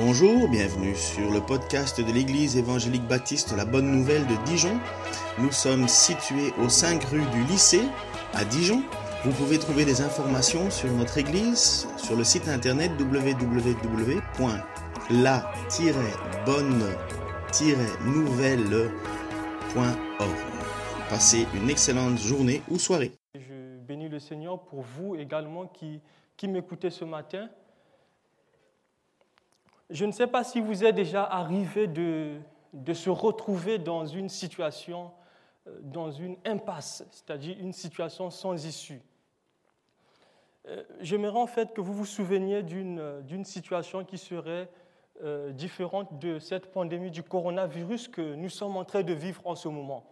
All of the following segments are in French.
Bonjour, bienvenue sur le podcast de l'Église évangélique baptiste La Bonne Nouvelle de Dijon. Nous sommes situés aux 5 rue du lycée à Dijon. Vous pouvez trouver des informations sur notre Église sur le site internet www.la-bonne-nouvelle.org. Passez une excellente journée ou soirée. Je bénis le Seigneur pour vous également qui, qui m'écoutez ce matin. Je ne sais pas si vous êtes déjà arrivé de, de se retrouver dans une situation, euh, dans une impasse, c'est-à-dire une situation sans issue. Euh, j'aimerais en fait que vous vous souveniez d'une situation qui serait euh, différente de cette pandémie du coronavirus que nous sommes en train de vivre en ce moment.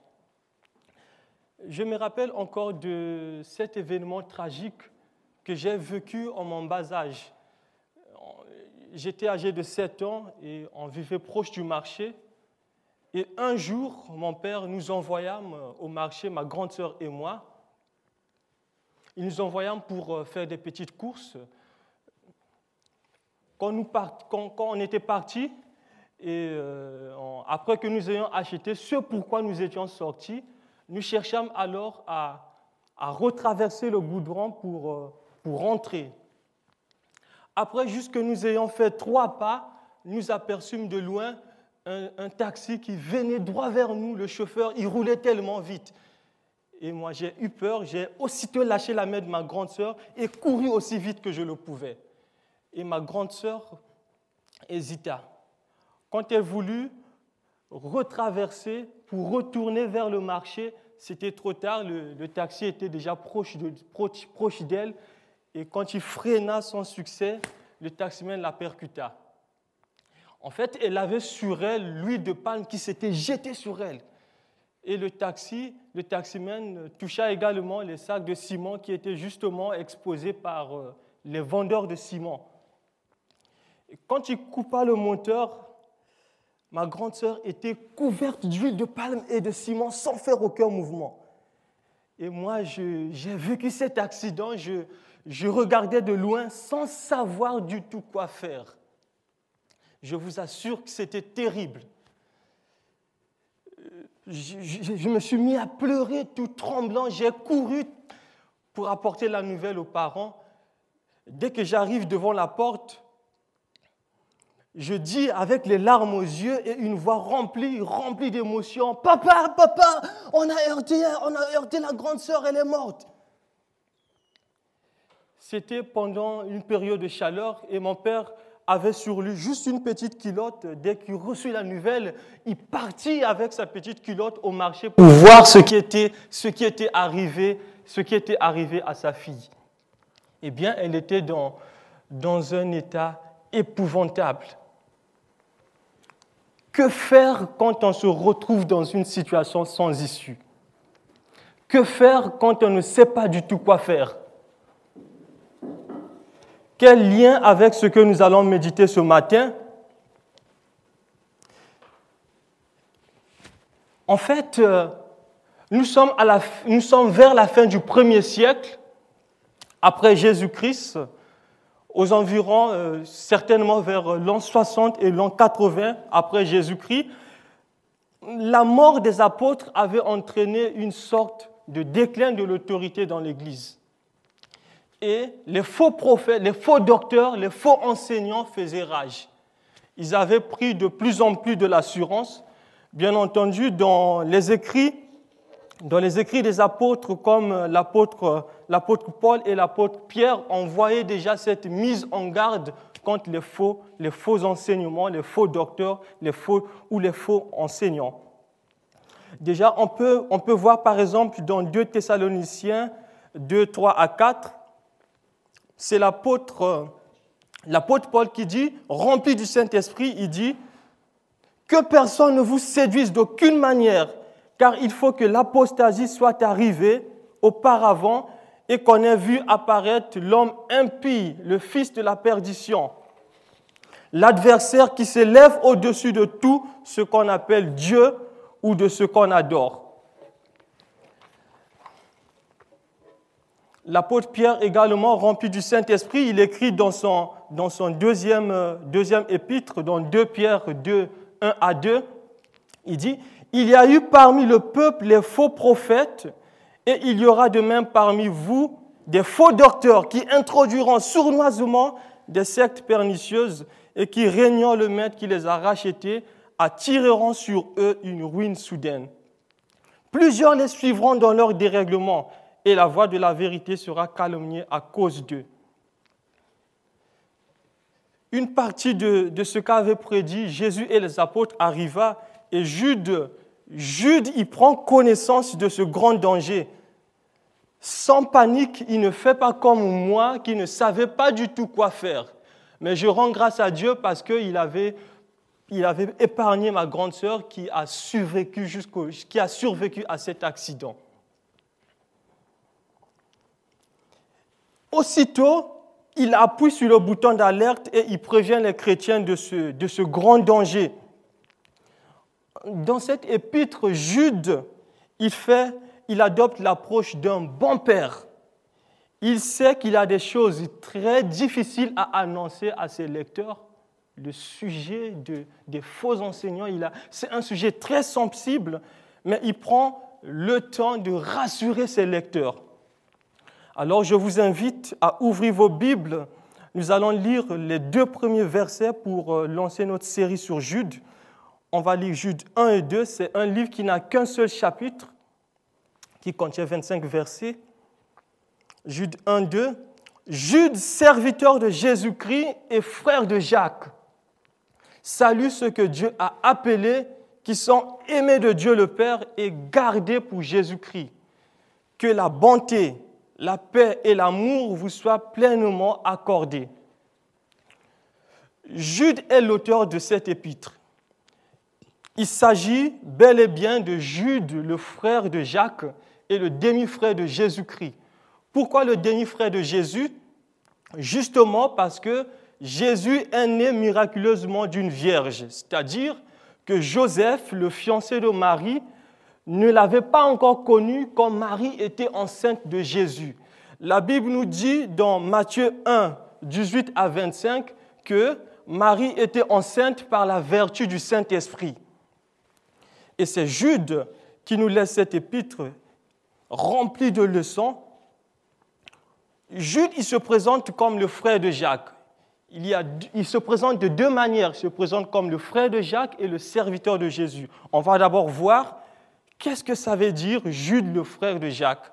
Je me rappelle encore de cet événement tragique que j'ai vécu en mon bas âge j'étais âgé de 7 ans et on vivait proche du marché. Et un jour, mon père nous envoyâmes au marché, ma grande sœur et moi. Il nous envoyâmes pour euh, faire des petites courses. Quand, nous part, quand, quand on était partis, et euh, après que nous ayons acheté ce pourquoi nous étions sortis, nous cherchâmes alors à, à retraverser le goudron pour, euh, pour rentrer. Après, juste que nous ayons fait trois pas, nous aperçûmes de loin un, taxi qui venait droit vers nous. Le chauffeur, il roulait tellement vite. Et moi, j'ai eu peur. J'ai aussitôt lâché la main de ma grande sœur et couru aussi vite que je le pouvais. Et ma grande sœur hésita. Quand elle voulut retraverser pour retourner vers le marché, c'était trop tard. Le, taxi était déjà proche d'elle. Et quand il freina son succès, le taximan la percuta. En fait, elle avait sur elle l'huile de palme qui s'était jetée sur elle. Et le taxi, le taximan toucha également les sacs de ciment qui étaient justement exposés par euh, les vendeurs de ciment. Et quand il coupa le moteur, ma grande sœur était couverte d'huile de palme et de ciment sans faire aucun mouvement. Et moi, j'ai vécu cet accident, je, je regardais de loin sans savoir du tout quoi faire. Je vous assure que c'était terrible. Je, me suis mis à pleurer tout tremblant. J'ai couru pour apporter la nouvelle aux parents. Dès que j'arrive devant la porte, je dis avec les larmes aux yeux et une voix remplie, remplie d'émotions, Papa, papa, on a heurté, on a heurté la grande sœur, elle est morte. C'était pendant une période de chaleur et mon père avait sur lui juste une petite culotte. Dès qu'il reçut la nouvelle, il partit avec sa petite culotte au marché pour voir ce qui était, ce qui était, arrivé, ce qui était arrivé à sa fille. Eh bien, elle était dans, dans un état épouvantable. Que faire quand on se retrouve dans une situation sans issue? Que faire quand on ne sait pas du tout quoi faire? Quel lien avec ce que nous allons méditer ce matin? En fait, euh, nous sommes, vers la fin du premier siècle, après Jésus-Christ, aux environs, euh, certainement vers l'an 60 et l'an 80 après Jésus-Christ. La mort des apôtres avait entraîné une sorte de déclin de l'autorité dans l'Église et les faux prophètes, les faux docteurs, les faux enseignants faisaient rage. Ils avaient pris de plus en plus de l'assurance. Bien entendu, dans les écrits, dans les écrits des apôtres comme l'apôtre, Paul et l'apôtre Pierre, on voyait déjà cette mise en garde contre les faux, les faux enseignements, les faux docteurs, les faux ou les faux enseignants. Déjà, on peut, on peut voir par exemple dans 2 Thessaloniciens 2, 3 à 4, c'est l'apôtre, l'apôtre Paul qui dit, rempli du Saint-Esprit, il dit, que personne ne vous séduise d'aucune manière, car il faut que l'apostasie soit arrivée auparavant et qu'on ait vu apparaître l'homme impie, le fils de la perdition, l'adversaire qui s'élève au-dessus de tout ce qu'on appelle Dieu ou de ce qu'on adore. L'apôtre Pierre, également rempli du Saint-Esprit, il écrit dans son, deuxième, euh, deuxième épître, dans 2 Pierre 2, 1 à 2, il dit, Il y a eu parmi le peuple les faux prophètes, et il y aura de même parmi vous des faux docteurs qui introduiront sournoisement des sectes pernicieuses et qui, régnant le maître qui les a rachetés, attireront sur eux une ruine soudaine. Plusieurs les suivront dans leur dérèglement, et la voix de la vérité sera calomniée à cause d'eux. Une partie de, ce qu'avait prédit Jésus et les apôtres arriva, et Jude, Jude prend connaissance de ce grand danger. Sans panique, il ne fait pas comme moi qui ne savais pas du tout quoi faire. Mais je rends grâce à Dieu parce qu'il avait, épargné ma grande sœur qui a survécu à cet accident. Aussitôt, il appuie sur le bouton d'alerte et il prévient les chrétiens de ce, grand danger. Dans cette épître, Jude, il, fait, il adopte l'approche d'un bon père. Il sait qu'il a des choses très difficiles à annoncer à ses lecteurs. Le sujet de, des faux enseignants, c'est un sujet très sensible, mais il prend le temps de rassurer ses lecteurs. Alors je vous invite à ouvrir vos Bibles. Nous allons lire les deux premiers versets pour euh, lancer notre série sur Jude. On va lire Jude 1 et 2. C'est un livre qui n'a qu'un seul chapitre, qui contient 25 versets. Jude 1, 2. Jude, serviteur de Jésus-Christ et frère de Jacques, salue ceux que Dieu a appelés, qui sont aimés de Dieu le Père et gardés pour Jésus-Christ. Que la bonté, la paix et l'amour vous soient pleinement accordés. Jude est l'auteur de cet épître. Il s'agit bel et bien de Jude, le frère de Jacques et le demi-frère de Jésus-Christ. Pourquoi le demi-frère de Jésus? Justement parce que Jésus est né miraculeusement d'une vierge, c'est-à-dire que Joseph, le fiancé de Marie, ne l'avait pas encore connu quand Marie était enceinte de Jésus. La Bible nous dit dans Matthieu 1, 18 à 25 que Marie était enceinte par la vertu du Saint-Esprit. Et c'est Jude qui nous laisse cette épître remplie de leçons. Jude, il se présente comme le frère de Jacques. Il, y a, il se présente de deux manières. Il se présente comme le frère de Jacques et le serviteur de Jésus. On va d'abord voir Qu'est-ce que ça veut dire Jude, le frère de Jacques?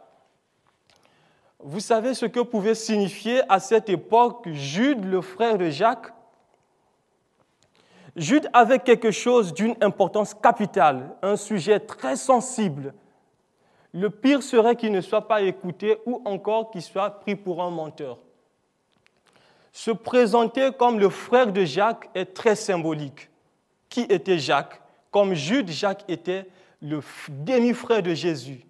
Vous savez ce que pouvait signifier à cette époque Jude, le frère de Jacques? Jude avait quelque chose d'une importance capitale, un sujet très sensible. Le pire serait qu'il ne soit pas écouté ou encore qu'il soit pris pour un menteur. Se présenter comme le frère de Jacques est très symbolique. Qui était Jacques? Comme Jude, Jacques était le demi-frère de Jésus.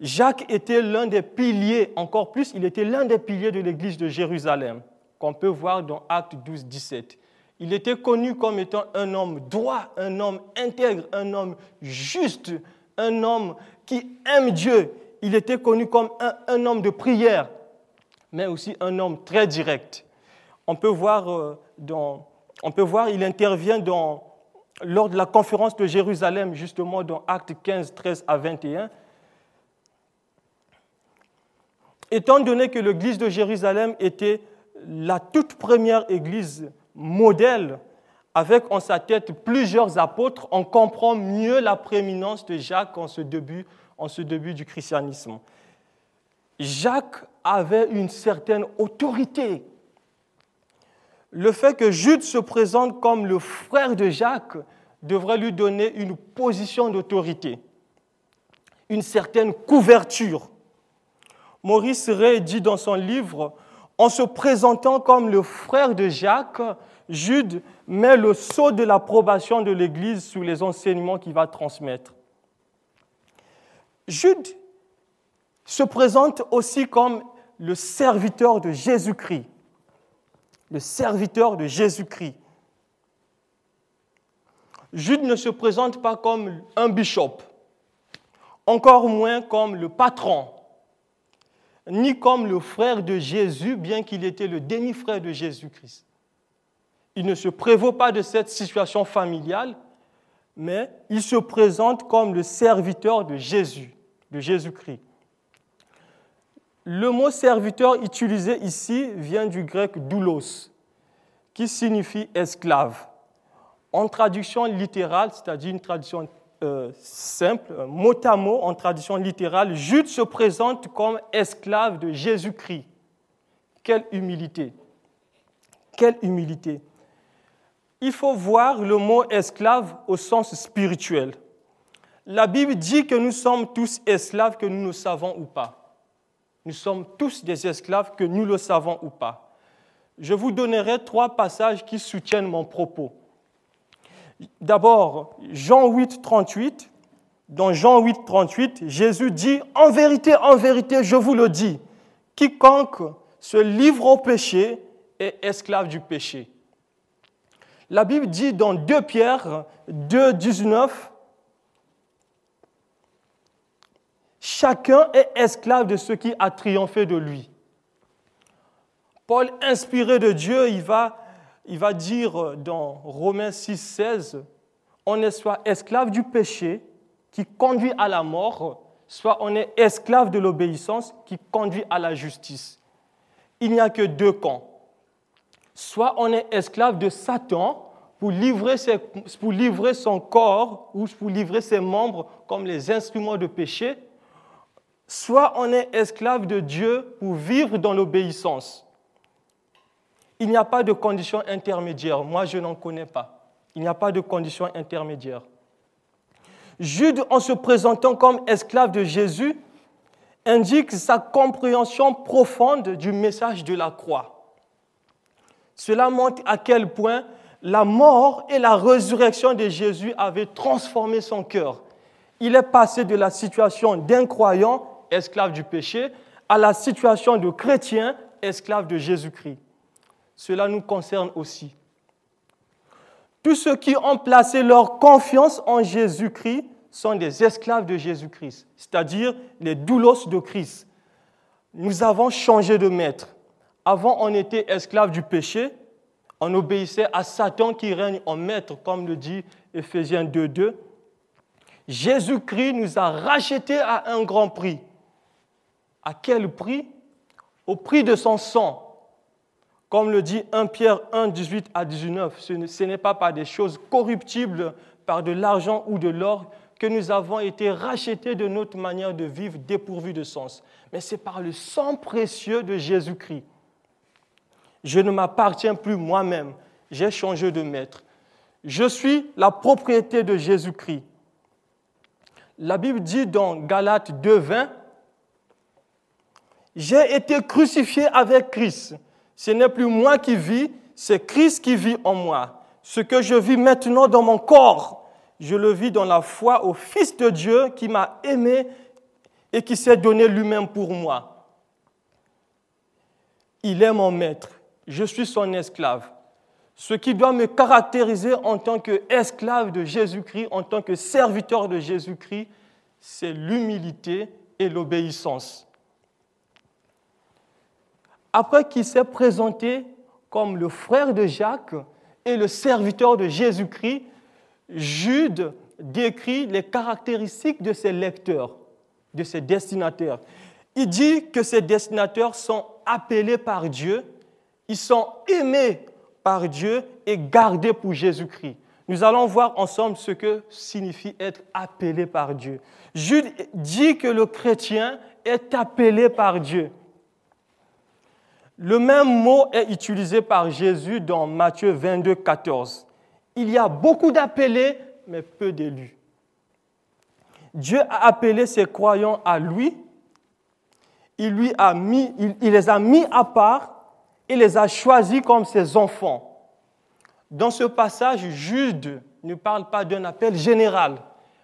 Jacques était l'un des piliers, encore plus, il était l'un des piliers de l'église de Jérusalem, qu'on peut voir dans Actes 12, 17. Il était connu comme étant un homme droit, un homme intègre, un homme juste, un homme qui aime Dieu. Il était connu comme un, homme de prière, mais aussi un homme très direct. On peut voir, euh, dans, on peut voir il intervient dans lors de la conférence de Jérusalem, justement dans Actes 15, 13 à 21, étant donné que l'église de Jérusalem était la toute première église modèle, avec en sa tête plusieurs apôtres, on comprend mieux la prééminence de Jacques en ce début, en ce début du christianisme. Jacques avait une certaine autorité le fait que Jude se présente comme le frère de Jacques devrait lui donner une position d'autorité, une certaine couverture. Maurice Ray dit dans son livre, en se présentant comme le frère de Jacques, Jude met le sceau de l'approbation de l'Église sur les enseignements qu'il va transmettre. Jude se présente aussi comme le serviteur de Jésus-Christ le serviteur de Jésus-Christ. Jude ne se présente pas comme un bishop, encore moins comme le patron, ni comme le frère de Jésus, bien qu'il était le demi-frère de Jésus-Christ. Il ne se prévaut pas de cette situation familiale, mais il se présente comme le serviteur de Jésus, de Jésus-Christ. Le mot serviteur utilisé ici vient du grec doulos, qui signifie esclave. En traduction littérale, c'est-à-dire une traduction euh, simple, mot à mot, en traduction littérale, Jude se présente comme esclave de Jésus-Christ. Quelle humilité! Quelle humilité! Il faut voir le mot esclave au sens spirituel. La Bible dit que nous sommes tous esclaves, que nous le savons ou pas. Nous sommes tous des esclaves, que nous le savons ou pas. Je vous donnerai trois passages qui soutiennent mon propos. D'abord, Jean 8, 38. Dans Jean 8, 38, Jésus dit, En vérité, en vérité, je vous le dis, quiconque se livre au péché est esclave du péché. La Bible dit dans 2 Pierre 2, 19, Chacun est esclave de ce qui a triomphé de lui. Paul, inspiré de Dieu, il va dire dans Romains 6, 16, on est soit esclave du péché qui conduit à la mort, soit on est esclave de l'obéissance qui conduit à la justice. Il n'y a que deux camps. Soit on est esclave de Satan pour livrer, pour livrer son corps ou pour livrer ses membres comme les instruments de péché, soit on est esclave de Dieu pour vivre dans l'obéissance. Il n'y a pas de condition intermédiaire. Moi, je n'en connais pas. Il n'y a pas de condition intermédiaire. Jude, en se présentant comme esclave de Jésus, indique sa compréhension profonde du message de la croix. Cela montre à quel point la mort et la résurrection de Jésus avaient transformé son cœur. Il est passé de la situation d'incroyant, esclave du péché, à la situation de chrétien, esclave de Jésus-Christ cela nous concerne aussi. Tous ceux qui ont placé leur confiance en Jésus-Christ sont des esclaves de Jésus-Christ, c'est-à-dire les doulos de Christ. Nous avons changé de maître. Avant, on était esclaves du péché, on obéissait à Satan qui règne en maître, comme le dit Ephésiens 2.2. Jésus-Christ nous a rachetés à un grand prix. À quel prix? Au prix de son sang. Comme le dit 1 Pierre 1, 18 à 19, ce n'est pas par des choses corruptibles, par de l'argent ou de l'or, que nous avons été rachetés de notre manière de vivre dépourvue de sens, mais c'est par le sang précieux de Jésus-Christ. Je ne m'appartiens plus moi-même, j'ai changé de maître. Je suis la propriété de Jésus-Christ. La Bible dit dans Galates 2, 20, J'ai été crucifié avec Christ. Ce n'est plus moi qui vis, c'est Christ qui vit en moi. Ce que je vis maintenant dans mon corps, je le vis dans la foi au Fils de Dieu qui m'a aimé et qui s'est donné lui-même pour moi. Il est mon maître, je suis son esclave. Ce qui doit me caractériser en tant qu'esclave de Jésus-Christ, en tant que serviteur de Jésus-Christ, c'est l'humilité et l'obéissance après qu'il s'est présenté comme le frère de Jacques et le serviteur de Jésus-Christ, Jude décrit les caractéristiques de ses lecteurs, de ses destinataires. Il dit que ces destinataires sont appelés par Dieu, ils sont aimés par Dieu et gardés pour Jésus-Christ. Nous allons voir ensemble ce que signifie être appelé par Dieu. Jude dit que le chrétien est appelé par Dieu. Le même mot est utilisé par Jésus dans Matthieu 22, 14. Il y a beaucoup d'appelés, mais peu d'élus. Dieu a appelé ses croyants à lui. Il, lui a mis, il, les a mis à part et les a choisis comme ses enfants. Dans ce passage, Jude ne parle pas d'un appel général,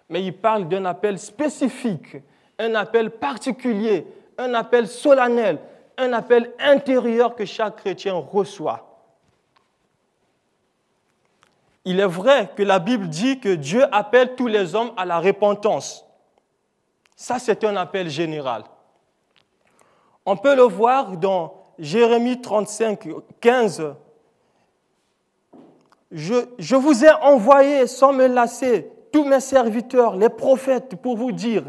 mais il parle d'un appel spécifique, un appel particulier, un appel solennel, un appel intérieur que chaque chrétien reçoit. Il est vrai que la Bible dit que Dieu appelle tous les hommes à la repentance. Ça, c'est un appel général. On peut le voir dans Jérémie 35, 15. Je, je vous ai envoyé sans me lasser tous mes serviteurs, les prophètes, pour vous dire,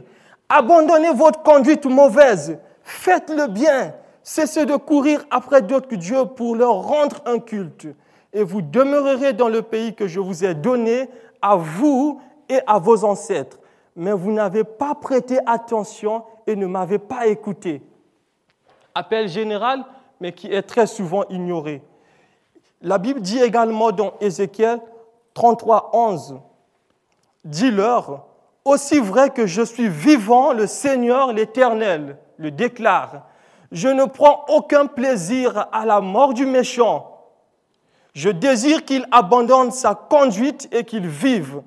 abandonnez votre conduite mauvaise, faites le bien, cessez de courir après d'autres dieux pour leur rendre un culte, et vous demeurerez dans le pays que je vous ai donné à vous et à vos ancêtres. Mais vous n'avez pas prêté attention et ne m'avez pas écouté. Appel général, mais qui est très souvent ignoré. La Bible dit également dans Ézéchiel 33, 11, Dis-leur, aussi vrai que je suis vivant, le Seigneur l'Éternel le déclare, je ne prends aucun plaisir à la mort du méchant. Je désire qu'il abandonne sa conduite et qu'il vive.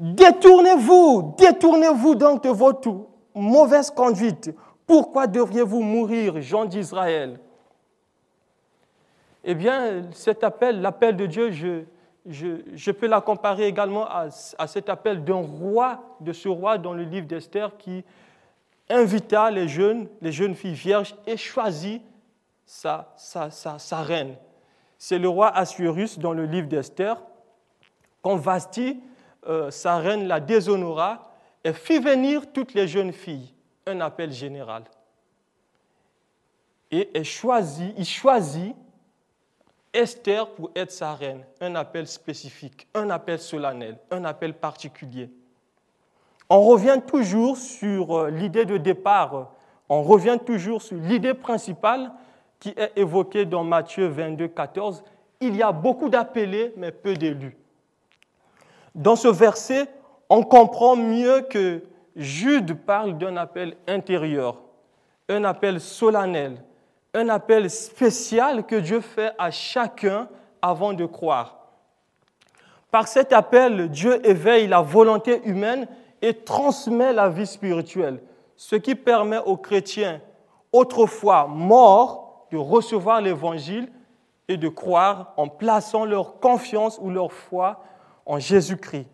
Détournez-vous, détournez-vous donc de votre mauvaise conduite. Pourquoi devriez-vous mourir, gens d'Israël? Eh bien, cet appel, l'appel de Dieu, je, je, peux la comparer également à, cet appel d'un roi, de ce roi dans le livre d'Esther qui invita les jeunes, les jeunes filles vierges et choisit sa, sa, reine. C'est le roi Assuérus dans le livre d'Esther. Quand Vasti, euh, sa reine, la déshonora et fit venir toutes les jeunes filles, un appel général. Et choisit, il choisit Esther pour être sa reine, un appel spécifique, un appel solennel, un appel particulier. On revient toujours sur euh, l'idée de départ, on revient toujours sur l'idée principale qui est évoquée dans Matthieu 22, 14. Il y a beaucoup d'appelés, mais peu d'élus. Dans ce verset, on comprend mieux que Jude parle d'un appel intérieur, un appel solennel, un appel spécial que Dieu fait à chacun avant de croire. Par cet appel, Dieu éveille la volonté humaine et transmet la vie spirituelle, ce qui permet aux chrétiens autrefois morts de recevoir l'Évangile et de croire en plaçant leur confiance ou leur foi en Jésus-Christ.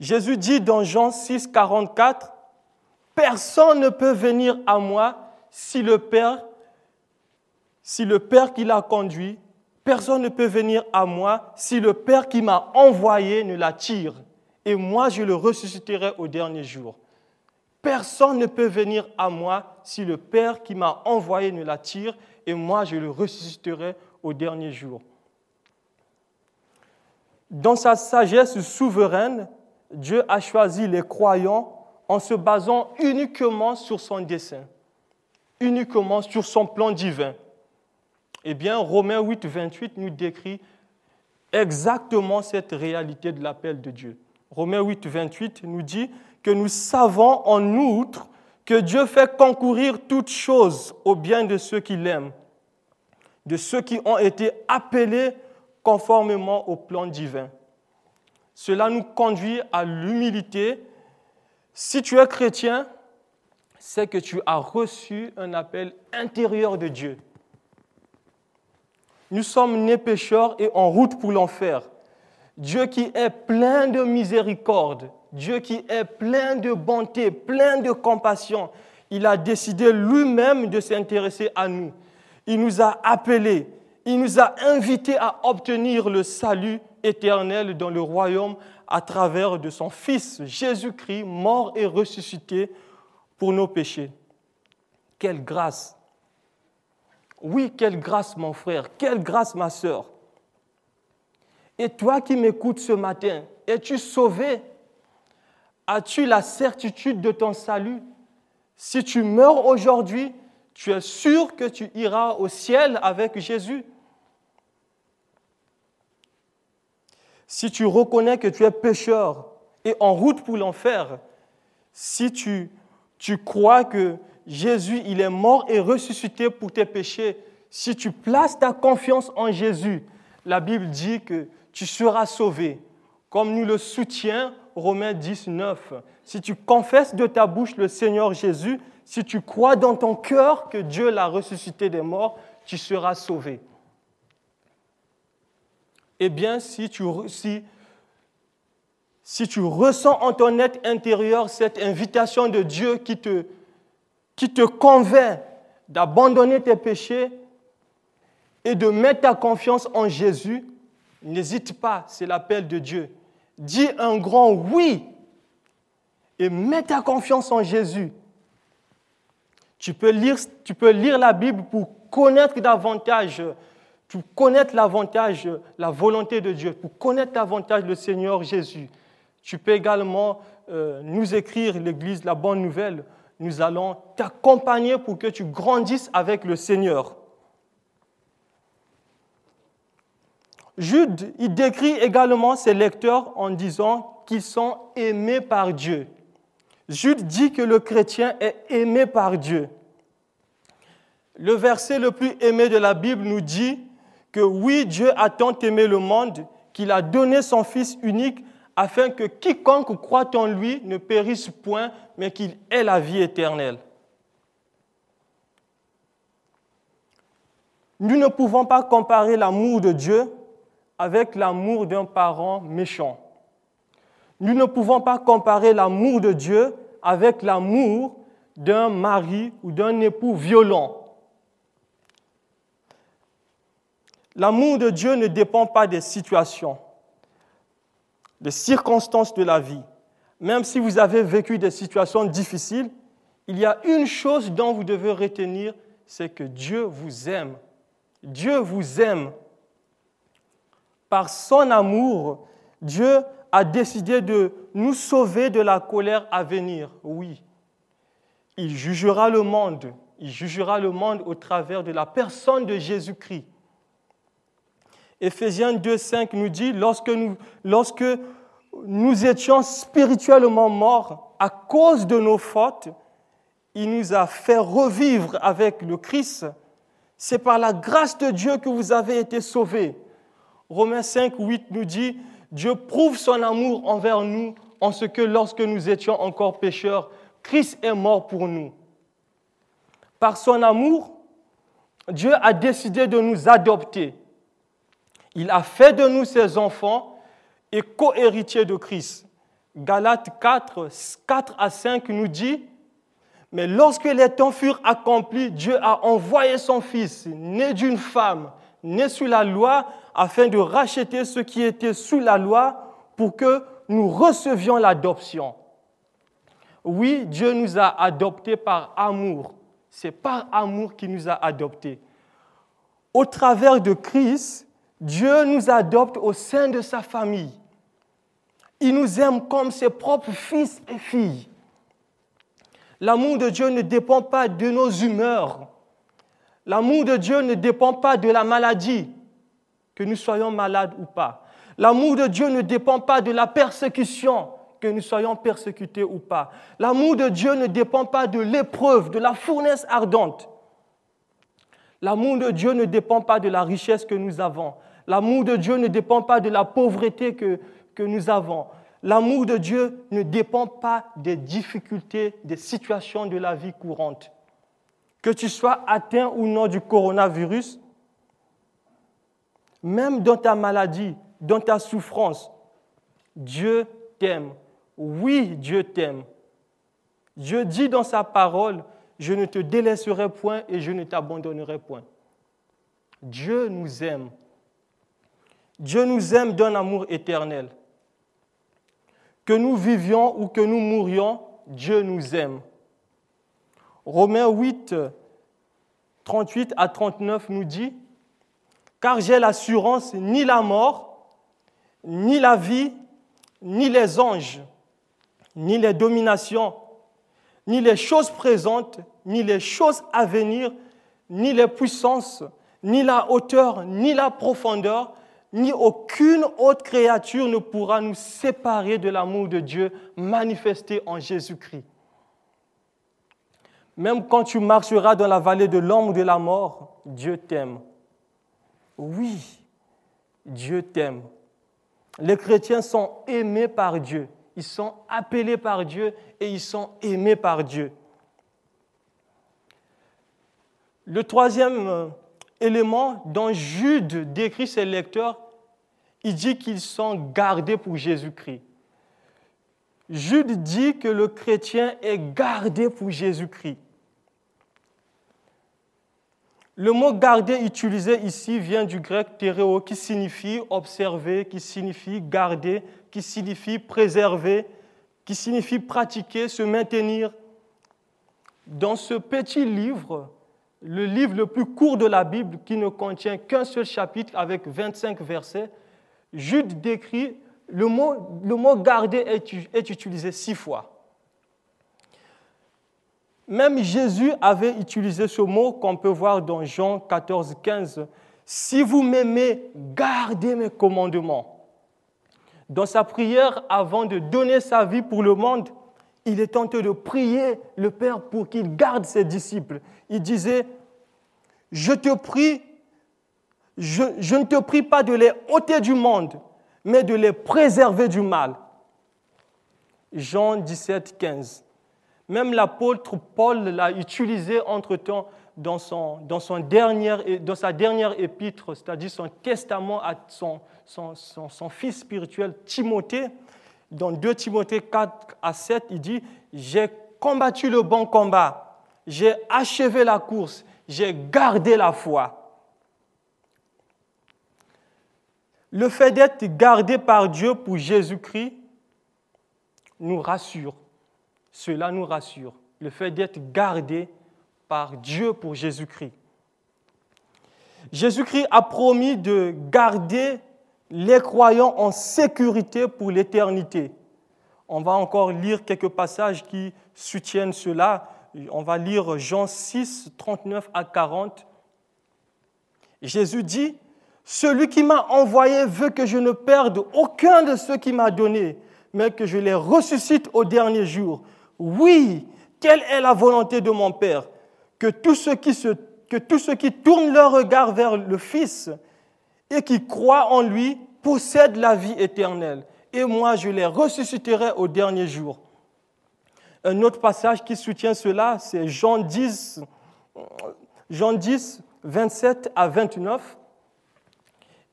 Jésus dit dans Jean 6, 44, Personne ne peut venir à moi si le Père, si le Père qui l'a conduit, personne ne peut venir à moi si le Père qui m'a envoyé ne l'attire. Et moi, je le ressusciterai au dernier jour. Personne ne peut venir à moi si le Père qui m'a envoyé ne l'attire, et moi, je le ressusciterai au dernier jour. Dans sa sagesse souveraine, Dieu a choisi les croyants en se basant uniquement sur son dessein uniquement sur son plan divin. Eh bien, Romains 8, 28 nous décrit exactement cette réalité de l'appel de Dieu. Romains 8, 28 nous dit que nous savons en outre que Dieu fait concourir toutes choses au bien de ceux qui l'aiment, de ceux qui ont été appelés conformément au plan divin. Cela nous conduit à l'humilité. Si tu es chrétien, c'est que tu as reçu un appel intérieur de Dieu. Nous sommes nés pécheurs et en route pour l'enfer. Dieu qui est plein de miséricorde, Dieu qui est plein de bonté, plein de compassion, il a décidé lui-même de s'intéresser à nous. Il nous a appelés, il nous a invités à obtenir le salut éternel dans le royaume à travers de son Fils Jésus-Christ, mort et ressuscité pour nos péchés. Quelle grâce. Oui, quelle grâce mon frère, quelle grâce ma sœur. Et toi qui m'écoutes ce matin, es-tu sauvé? As-tu la certitude de ton salut? Si tu meurs aujourd'hui, tu es sûr que tu iras au ciel avec Jésus. Si tu reconnais que tu es pécheur et en route pour l'enfer, si tu crois que Jésus, il est mort et ressuscité pour tes péchés, si tu places ta confiance en Jésus, la Bible dit que tu seras sauvé. Comme nous le soutient Romains 10, 9. Si tu confesses de ta bouche le Seigneur Jésus, si tu crois dans ton cœur que Dieu l'a ressuscité des morts, tu seras sauvé. Eh bien, si tu, si si tu ressens en ton être intérieur cette invitation de Dieu qui te, qui te convainc d'abandonner tes péchés et de mettre ta confiance en Jésus, n'hésite pas, c'est l'appel de Dieu. Dis un grand oui et mets ta confiance en Jésus. Tu peux lire, tu peux lire la Bible pour connaître davantage, pour connaître l'avantage, la volonté de Dieu, pour connaître davantage le Seigneur Jésus. Tu peux également euh, nous écrire l'Église, la bonne nouvelle. Nous allons t'accompagner pour que tu grandisses avec le Seigneur. Jude, il décrit également ses lecteurs en disant qu'ils sont aimés par Dieu. Jude dit que le chrétien est aimé par Dieu. Le verset le plus aimé de la Bible nous dit que oui, Dieu a tant aimé le monde qu'il a donné son Fils unique afin que quiconque croit en lui ne périsse point, mais qu'il ait la vie éternelle. Nous ne pouvons pas comparer l'amour de Dieu avec l'amour d'un parent méchant. Nous ne pouvons pas comparer l'amour de Dieu avec l'amour d'un mari ou d'un époux violent. L'amour de Dieu ne dépend pas des situations, des circonstances de la vie. Même si vous avez vécu des situations difficiles, il y a une chose dont vous devez retenir, c'est que Dieu vous aime. Dieu vous aime. Par son amour, Dieu a décidé de nous sauver de la colère à venir. Oui, il jugera le monde. Il jugera le monde au travers de la personne de Jésus-Christ. Éphésiens 2.5 nous dit, lorsque nous, lorsque nous étions spirituellement morts à cause de nos fautes, il nous a fait revivre avec le Christ. C'est par la grâce de Dieu que vous avez été sauvés. Romains 5, 8 nous dit, Dieu prouve son amour envers nous en ce que lorsque nous étions encore pécheurs, Christ est mort pour nous. Par son amour, Dieu a décidé de nous adopter. Il a fait de nous ses enfants et co-héritiers de Christ. Galates 4, 4 à 5 nous dit, mais lorsque les temps furent accomplis, Dieu a envoyé son Fils, né d'une femme, né sous la loi, afin de racheter ceux qui étaient sous la loi pour que nous recevions l'adoption. Oui, Dieu nous a adoptés par amour. C'est par amour qu'il nous a adoptés. Au travers de Christ, Dieu nous adopte au sein de sa famille. Il nous aime comme ses propres fils et filles. L'amour de Dieu ne dépend pas de nos humeurs. L'amour de Dieu ne dépend pas de la maladie, que nous soyons malades ou pas. L'amour de Dieu ne dépend pas de la persécution, que nous soyons persécutés ou pas. L'amour de Dieu ne dépend pas de l'épreuve, de la fournaise ardente. L'amour de Dieu ne dépend pas de la richesse que nous avons. L'amour de Dieu ne dépend pas de la pauvreté que, que nous avons. L'amour de Dieu ne dépend pas des difficultés, des situations de la vie courante. Que tu sois atteint ou non du coronavirus, même dans ta maladie, dans ta souffrance, Dieu t'aime. Oui, Dieu t'aime. Dieu dit dans sa parole, je ne te délaisserai point et je ne t'abandonnerai point. Dieu nous aime. Dieu nous aime d'un amour éternel. Que nous vivions ou que nous mourions, Dieu nous aime. Romains 8, 38 à 39 nous dit, car j'ai l'assurance, ni la mort, ni la vie, ni les anges, ni les dominations, ni les choses présentes, ni les choses à venir, ni les puissances, ni la hauteur, ni la profondeur, ni aucune autre créature ne pourra nous séparer de l'amour de Dieu manifesté en Jésus-Christ. Même quand tu marcheras dans la vallée de l'ombre de la mort, Dieu t'aime. Oui, Dieu t'aime. Les chrétiens sont aimés par Dieu. Ils sont appelés par Dieu et ils sont aimés par Dieu. Le troisième euh, élément dont Jude décrit ses lecteurs, il dit qu'ils sont gardés pour Jésus-Christ. Jude dit que le chrétien est gardé pour Jésus-Christ. Le mot garder utilisé ici vient du grec théréo qui signifie observer, qui signifie garder, qui signifie préserver, qui signifie pratiquer, se maintenir. Dans ce petit livre, le livre le plus court de la Bible qui ne contient qu'un seul chapitre avec 25 versets, Jude décrit le mot, le mot garder est utilisé six fois. Même Jésus avait utilisé ce mot qu'on peut voir dans Jean 14, 15. Si vous m'aimez, gardez mes commandements. Dans sa prière, avant de donner sa vie pour le monde, il est tenté de prier le Père pour qu'il garde ses disciples. Il disait, je te prie, je, ne te prie pas de les ôter du monde, mais de les préserver du mal. Jean 17, 15. Même l'apôtre Paul l'a utilisé entre-temps dans, son, dans, son dans sa dernière épître, c'est-à-dire son testament à son, son, son, fils spirituel Timothée. Dans 2 Timothée 4 à 7, il dit, j'ai combattu le bon combat, j'ai achevé la course, j'ai gardé la foi. Le fait d'être gardé par Dieu pour Jésus-Christ nous rassure cela nous rassure, le fait d'être gardé par Dieu pour Jésus-Christ. Jésus-Christ a promis de garder les croyants en sécurité pour l'éternité. On va encore lire quelques passages qui soutiennent cela. On va lire Jean 6, 39 à 40. Jésus dit, Celui qui m'a envoyé veut que je ne perde aucun de ceux qu'il m'a donnés, mais que je les ressuscite au dernier jour. Oui, quelle est la volonté de mon Père? Que tous, ceux qui tournent leur regard vers le Fils et qui croient en lui possèdent la vie éternelle. Et moi, je les ressusciterai au dernier jour. Un autre passage qui soutient cela, c'est Jean 10, Jean 10, 27 à 29.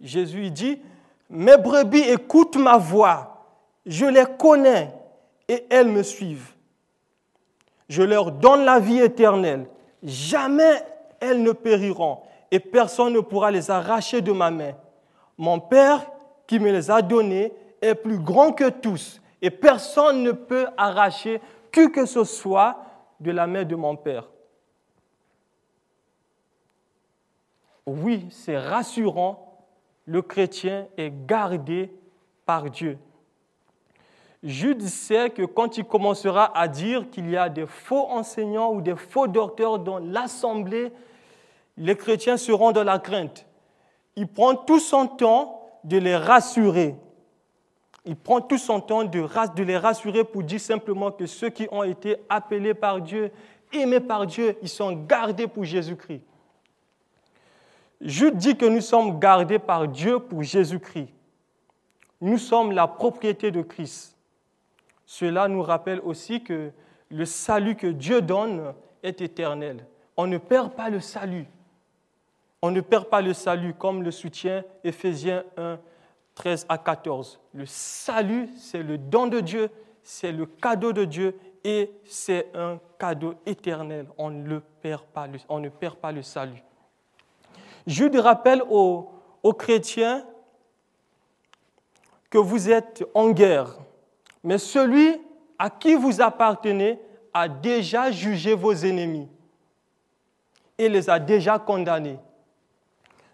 Jésus dit, Mes brebis écoutent ma voix, je les connais et elles me suivent je leur donne la vie éternelle. Jamais elles ne périront et personne ne pourra les arracher de ma main. Mon Père qui me les a donnés est plus grand que tous et personne ne peut arracher qui que ce soit de la main de mon Père. Oui, c'est rassurant, le chrétien est gardé par Dieu. Jude sait que quand il commencera à dire qu'il y a des faux enseignants ou des faux docteurs dans l'assemblée, les chrétiens seront dans la crainte. Il prend tout son temps de les rassurer. Il prend tout son temps de, les rassurer pour dire simplement que ceux qui ont été appelés par Dieu, aimés par Dieu, ils sont gardés pour Jésus-Christ. Jude dit que nous sommes gardés par Dieu pour Jésus-Christ. Nous sommes la propriété de Christ. Cela nous rappelle aussi que le salut que Dieu donne est éternel. On ne perd pas le salut. On ne perd pas le salut comme le soutient Éphésiens 1, 13 à 14. Le salut, c'est le don de Dieu, c'est le cadeau de Dieu et c'est un cadeau éternel. On ne, perd pas, on ne perd pas le salut. Jude rappelle aux, aux chrétiens que vous êtes en guerre mais celui à qui vous appartenez a déjà jugé vos ennemis et les a déjà condamnés.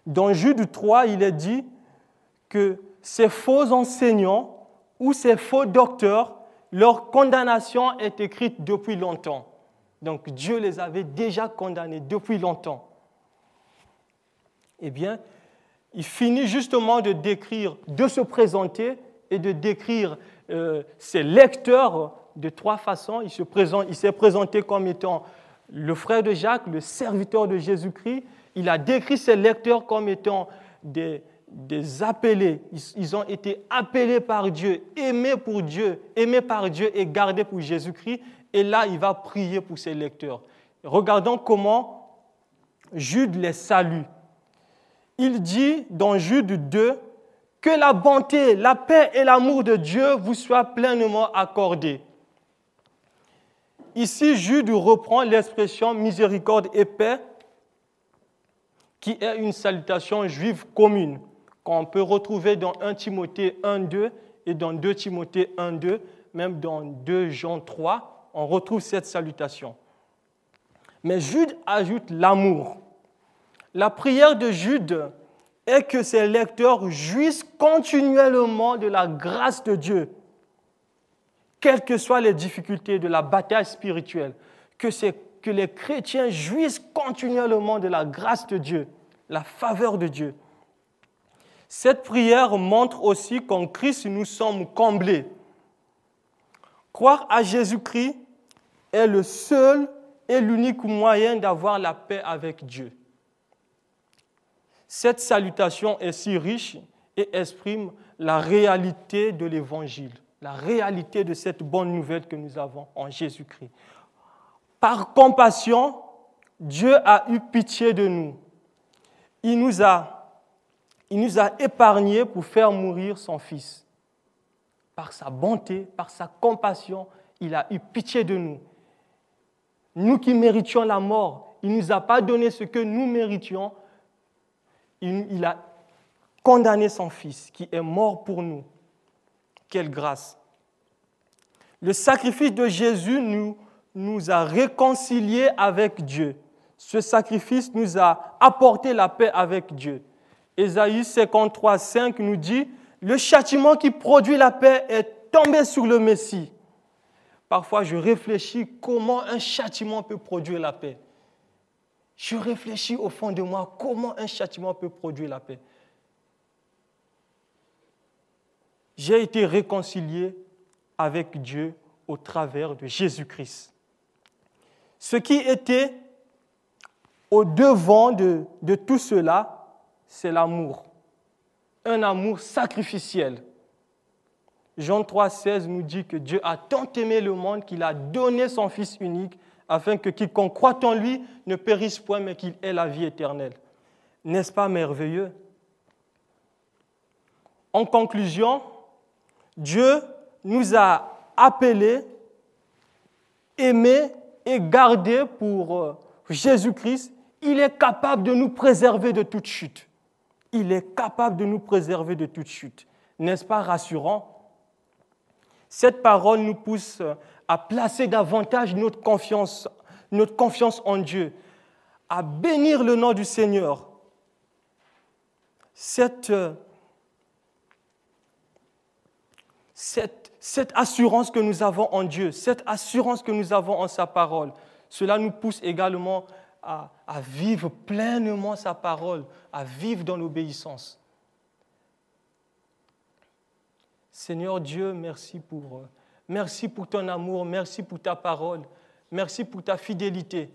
Dans Jude 3, il est dit que ces faux enseignants ou ces faux docteurs, leur condamnation est écrite depuis longtemps. Donc Dieu les avait déjà condamnés depuis longtemps. Eh bien, il finit justement de décrire, de se présenter et de décrire euh, ses lecteurs de trois façons. Il, il s'est présenté comme étant le frère de Jacques, le serviteur de Jésus-Christ. Il a décrit ses lecteurs comme étant des, des appelés. Ils, ils, ont été appelés par Dieu, aimés pour Dieu, aimés par Dieu et gardés pour Jésus-Christ. Et là, il va prier pour ses lecteurs. Regardons comment Jude les salue. Il dit dans Jude 2, que la bonté, la paix et l'amour de Dieu vous soient pleinement accordés. Ici, Jude reprend l'expression miséricorde et paix qui est une salutation juive commune, qu'on peut retrouver dans 1 Timothée 1.2 et dans 2 Timothée 1.2, même dans 2 Jean 3, on retrouve cette salutation. Mais Jude ajoute l'amour. La prière de Jude est que ses lecteurs jouissent continuellement de la grâce de Dieu, quelles que soient les difficultés de la bataille spirituelle, que, que les chrétiens jouissent continuellement de la grâce de Dieu, la faveur de Dieu. Cette prière montre aussi qu'en Christ nous sommes comblés. Croire à Jésus-Christ est le seul et l'unique moyen d'avoir la paix avec Dieu. Cette salutation est si riche et exprime la réalité de l'Évangile, la réalité de cette bonne nouvelle que nous avons en Jésus-Christ. Par compassion, Dieu a eu pitié de nous. Il nous a, il nous a épargnés pour faire mourir son Fils. Par sa bonté, par sa compassion, il a eu pitié de nous. Nous qui méritions la mort, il ne nous a pas donné ce que nous méritions, il, a condamné son Fils qui est mort pour nous. Quelle grâce. Le sacrifice de Jésus nous, a réconciliés avec Dieu. Ce sacrifice nous a apporté la paix avec Dieu. Ésaïe 53, 5 nous dit, le châtiment qui produit la paix est tombé sur le Messie. Parfois, je réfléchis comment un châtiment peut produire la paix je réfléchis au fond de moi comment un châtiment peut produire la paix. J'ai été réconcilié avec Dieu au travers de Jésus-Christ. Ce qui était au devant de, tout cela, c'est l'amour. Un amour sacrificiel. Jean 3, 16 nous dit que Dieu a tant aimé le monde qu'il a donné son Fils unique afin que quiconque croit en lui ne périsse point, mais qu'il ait la vie éternelle. N'est-ce pas merveilleux? En conclusion, Dieu nous a appelés, aimés et gardés pour euh, Jésus-Christ. Il est capable de nous préserver de toute chute. Il est capable de nous préserver de toute chute. N'est-ce pas rassurant? Cette parole nous pousse à placer davantage notre confiance, notre confiance en Dieu, à bénir le nom du Seigneur. Cette, cette, assurance que nous avons en Dieu, cette assurance que nous avons en sa parole, cela nous pousse également à, à vivre pleinement sa parole, à vivre dans l'obéissance. Seigneur Dieu, merci pour Merci pour ton amour, merci pour ta parole, merci pour ta fidélité.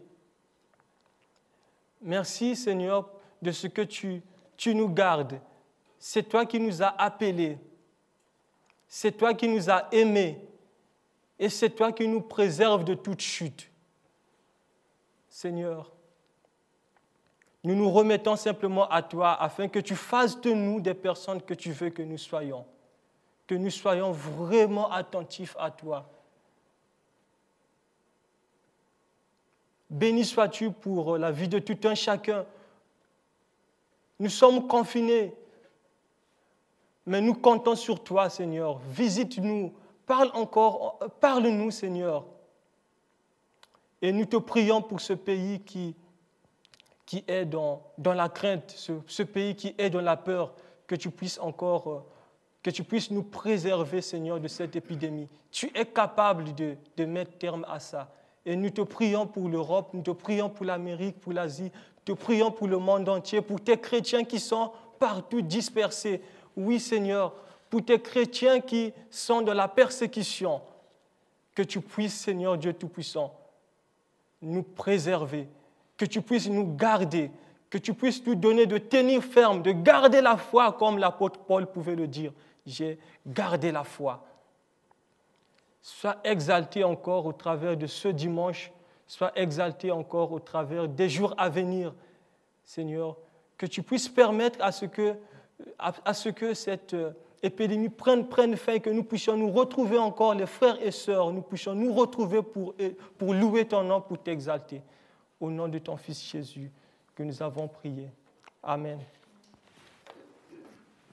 Merci Seigneur de ce que tu, tu nous gardes. C'est toi qui nous as appelés. C'est toi qui nous as aimés. Et c'est toi qui nous préserves de toute chute. Seigneur, nous nous remettons simplement à toi afin que tu fasses de nous des personnes que tu veux que nous soyons que nous soyons vraiment attentifs à toi. Béni sois-tu pour la vie de tout un chacun. Nous sommes confinés, mais nous comptons sur toi, Seigneur. Visite-nous, parle encore, parle-nous, Seigneur. Et nous te prions pour ce pays qui, est dans, la crainte, ce, ce, pays qui est dans la peur, que tu puisses encore euh, que tu puisses nous préserver, Seigneur, de cette épidémie. Tu es capable de, de mettre terme à ça. Et nous te prions pour l'Europe, nous te prions pour l'Amérique, pour l'Asie, nous te prions pour le monde entier, pour tes chrétiens qui sont partout dispersés. Oui, Seigneur, pour tes chrétiens qui sont dans la persécution, que tu puisses, Seigneur Dieu Tout-Puissant, nous préserver, que tu puisses nous garder, que tu puisses nous donner de tenir ferme, de garder la foi comme l'apôtre Paul pouvait le dire j'ai gardé la foi. Sois exalté encore au travers de ce dimanche, sois exalté encore au travers des jours à venir, Seigneur, que tu puisses permettre à ce que, cette euh, épidémie prenne, prenne fin, que nous puissions nous retrouver encore, les frères et sœurs, nous puissions nous retrouver pour louer ton nom, pour t'exalter. Au nom de ton Fils Jésus, que nous avons prié. Amen.